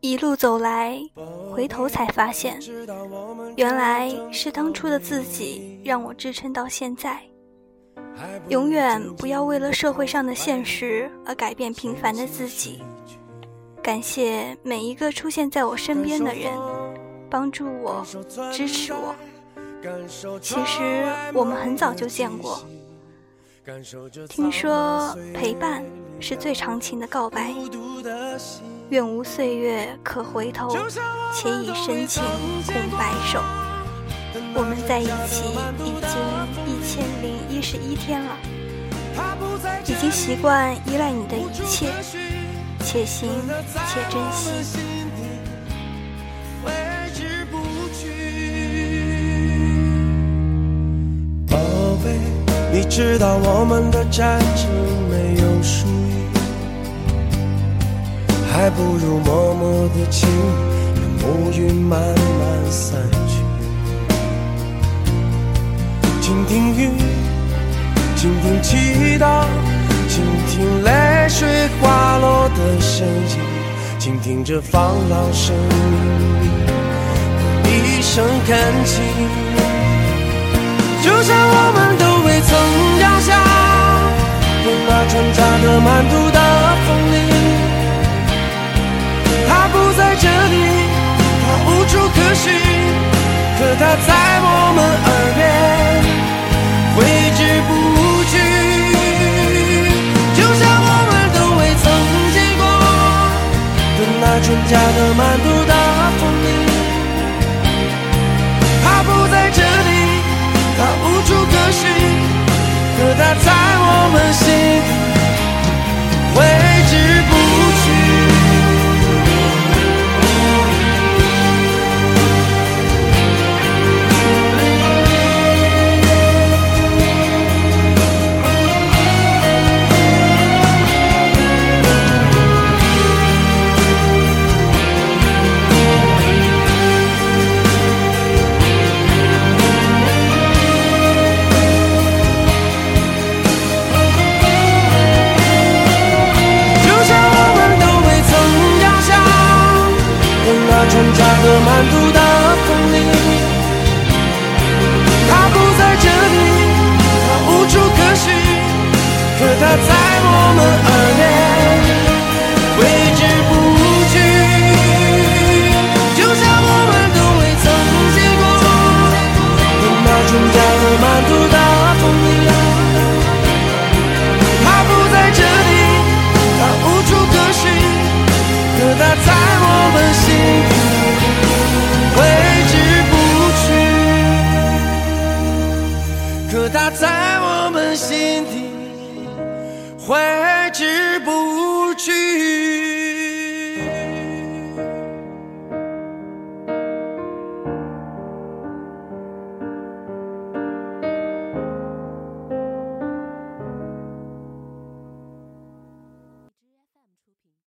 一路走来，回头才发现，原来是当初的自己让我支撑到现在。永远不要为了社会上的现实而改变平凡的自己。感谢每一个出现在我身边的人，帮助我，支持我。其实我们很早就见过。听说陪伴是最长情的告白。愿无岁月可回头，且以深情共白首。我们在一起已经一千零一十一天了，已经习惯依赖你的一切，且行且珍惜。宝贝，你知道我们的战争没有输赢，还不如默默的亲，让乌云慢慢散去。倾听雨，倾听祈祷，倾听泪的声音，倾听着放浪生命的一声恳请。就像我们都未曾降下，任那船扎得满途的风里，它不在这里，它无处可寻，可它在我们耳那春夏的满途大风里，他不在这里，他无处可寻，可它在我们耳挥之不去。